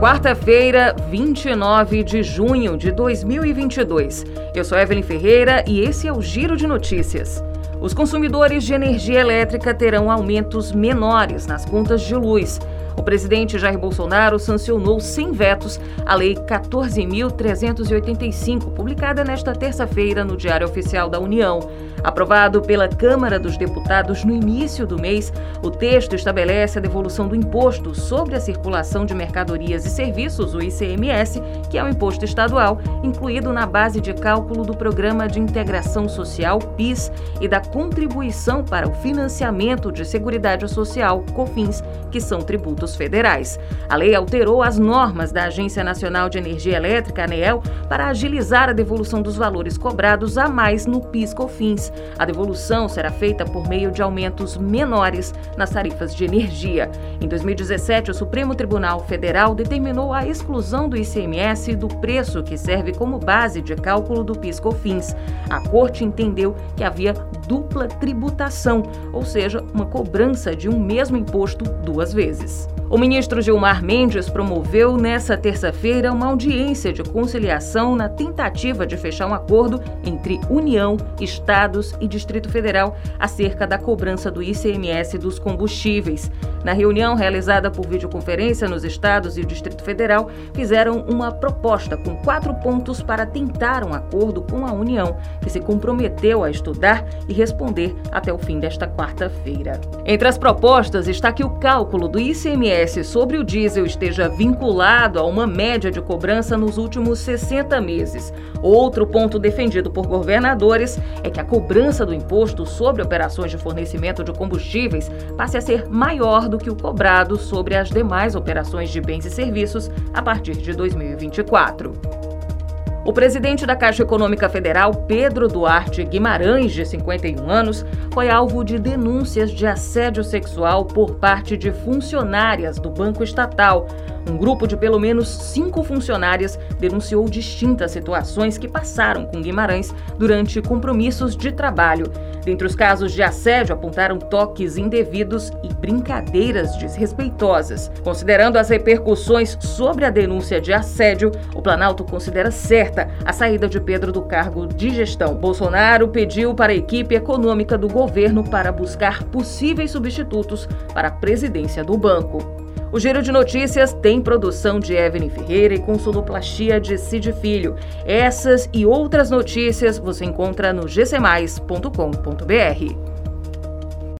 Quarta-feira, 29 de junho de 2022. Eu sou Evelyn Ferreira e esse é o Giro de Notícias. Os consumidores de energia elétrica terão aumentos menores nas contas de luz. O presidente Jair Bolsonaro sancionou sem vetos a Lei 14.385, publicada nesta terça-feira no Diário Oficial da União. Aprovado pela Câmara dos Deputados no início do mês, o texto estabelece a devolução do imposto sobre a circulação de mercadorias e serviços, o ICMS, que é o imposto estadual, incluído na base de cálculo do Programa de Integração Social, PIS, e da contribuição para o financiamento de Seguridade Social, COFINS, que são tributos federais. A lei alterou as normas da Agência Nacional de Energia Elétrica, ANEEL, para agilizar a devolução dos valores cobrados a mais no PIS-COFINS. A devolução será feita por meio de aumentos menores nas tarifas de energia. Em 2017, o Supremo Tribunal Federal determinou a exclusão do ICMS do preço que serve como base de cálculo do PIS/COFINS. A Corte entendeu que havia dupla tributação, ou seja, uma cobrança de um mesmo imposto duas vezes. O ministro Gilmar Mendes promoveu nesta terça-feira uma audiência de conciliação na tentativa de fechar um acordo entre União, Estados e Distrito Federal acerca da cobrança do ICMS dos combustíveis. Na reunião realizada por videoconferência nos estados e o Distrito Federal, fizeram uma proposta com quatro pontos para tentar um acordo com a União, que se comprometeu a estudar e responder até o fim desta quarta-feira. Entre as propostas está que o cálculo do ICMS ICMS sobre o diesel esteja vinculado a uma média de cobrança nos últimos 60 meses. Outro ponto defendido por governadores é que a cobrança do imposto sobre operações de fornecimento de combustíveis passe a ser maior do que o cobrado sobre as demais operações de bens e serviços a partir de 2024. O presidente da Caixa Econômica Federal, Pedro Duarte Guimarães, de 51 anos, foi alvo de denúncias de assédio sexual por parte de funcionárias do Banco Estatal. Um grupo de pelo menos cinco funcionárias denunciou distintas situações que passaram com Guimarães durante compromissos de trabalho. Dentre os casos de assédio, apontaram toques indevidos e brincadeiras desrespeitosas. Considerando as repercussões sobre a denúncia de assédio, o Planalto considera certa a saída de Pedro do cargo de gestão. Bolsonaro pediu para a equipe econômica do governo para buscar possíveis substitutos para a presidência do banco. O Giro de Notícias tem produção de Evelyn Ferreira e consuloplastia de Cid Filho. Essas e outras notícias você encontra no gcmais.com.br.